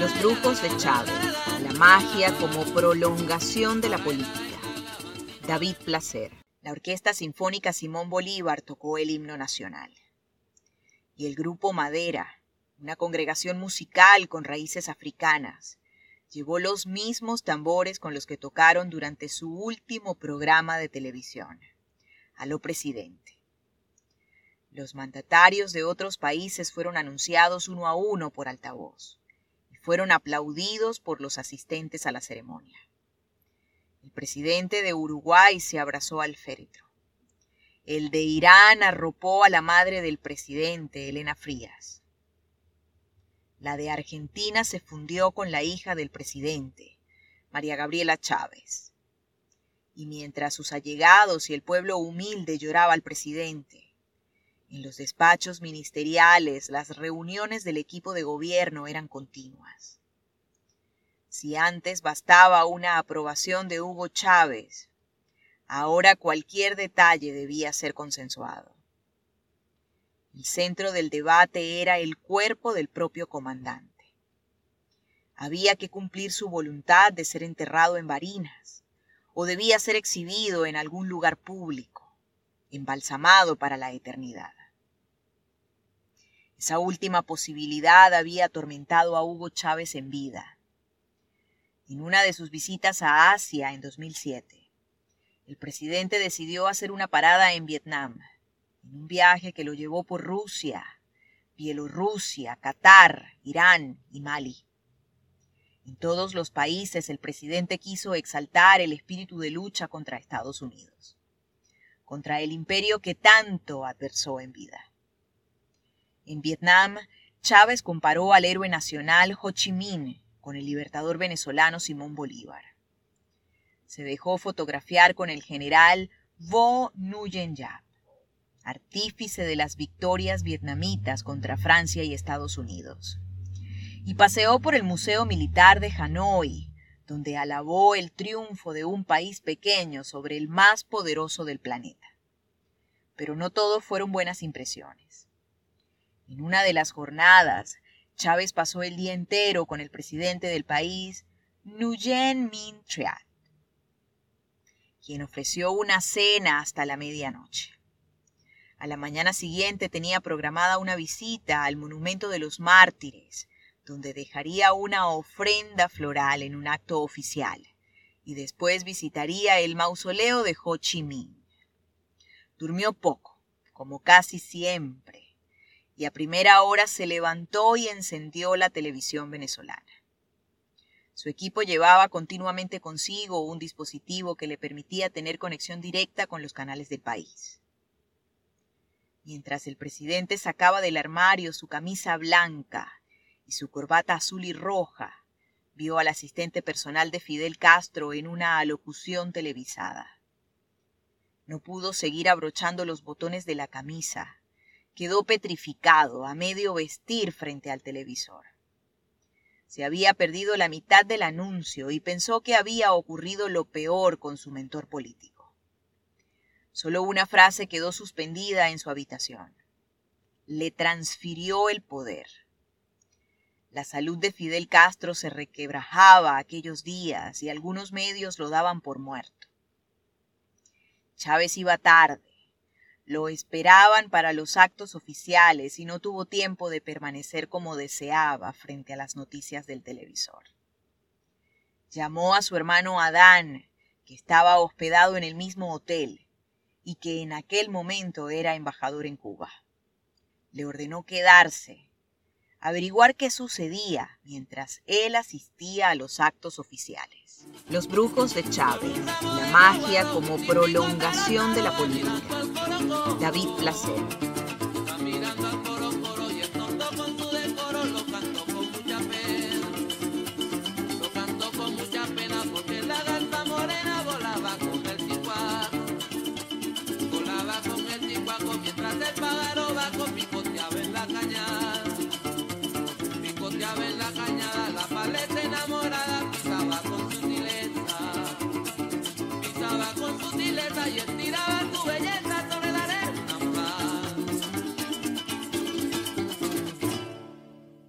Los brujos de Chávez, la magia como prolongación de la política. David Placer. La Orquesta Sinfónica Simón Bolívar tocó el himno nacional. Y el grupo Madera, una congregación musical con raíces africanas, llevó los mismos tambores con los que tocaron durante su último programa de televisión. Aló presidente. Los mandatarios de otros países fueron anunciados uno a uno por altavoz fueron aplaudidos por los asistentes a la ceremonia. El presidente de Uruguay se abrazó al féretro. El de Irán arropó a la madre del presidente, Elena Frías. La de Argentina se fundió con la hija del presidente, María Gabriela Chávez. Y mientras sus allegados y el pueblo humilde lloraba al presidente, en los despachos ministeriales, las reuniones del equipo de gobierno eran continuas. Si antes bastaba una aprobación de Hugo Chávez, ahora cualquier detalle debía ser consensuado. El centro del debate era el cuerpo del propio comandante. Había que cumplir su voluntad de ser enterrado en Barinas, o debía ser exhibido en algún lugar público, embalsamado para la eternidad. Esa última posibilidad había atormentado a Hugo Chávez en vida. En una de sus visitas a Asia en 2007, el presidente decidió hacer una parada en Vietnam, en un viaje que lo llevó por Rusia, Bielorrusia, Qatar, Irán y Mali. En todos los países el presidente quiso exaltar el espíritu de lucha contra Estados Unidos, contra el imperio que tanto adversó en vida. En Vietnam, Chávez comparó al héroe nacional Ho Chi Minh con el libertador venezolano Simón Bolívar. Se dejó fotografiar con el general Vo Nguyen Yap, artífice de las victorias vietnamitas contra Francia y Estados Unidos. Y paseó por el Museo Militar de Hanoi, donde alabó el triunfo de un país pequeño sobre el más poderoso del planeta. Pero no todo fueron buenas impresiones. En una de las jornadas, Chávez pasó el día entero con el presidente del país, Nguyen Minh Triat, quien ofreció una cena hasta la medianoche. A la mañana siguiente tenía programada una visita al Monumento de los Mártires, donde dejaría una ofrenda floral en un acto oficial, y después visitaría el mausoleo de Ho Chi Minh. Durmió poco, como casi siempre, y a primera hora se levantó y encendió la televisión venezolana. Su equipo llevaba continuamente consigo un dispositivo que le permitía tener conexión directa con los canales del país. Mientras el presidente sacaba del armario su camisa blanca y su corbata azul y roja, vio al asistente personal de Fidel Castro en una alocución televisada. No pudo seguir abrochando los botones de la camisa quedó petrificado, a medio vestir frente al televisor. Se había perdido la mitad del anuncio y pensó que había ocurrido lo peor con su mentor político. Solo una frase quedó suspendida en su habitación. Le transfirió el poder. La salud de Fidel Castro se requebrajaba aquellos días y algunos medios lo daban por muerto. Chávez iba tarde lo esperaban para los actos oficiales y no tuvo tiempo de permanecer como deseaba frente a las noticias del televisor. Llamó a su hermano Adán, que estaba hospedado en el mismo hotel y que en aquel momento era embajador en Cuba. Le ordenó quedarse, averiguar qué sucedía mientras él asistía a los actos oficiales. Los brujos de Chávez, la magia como prolongación de la política. David Placer. Caminando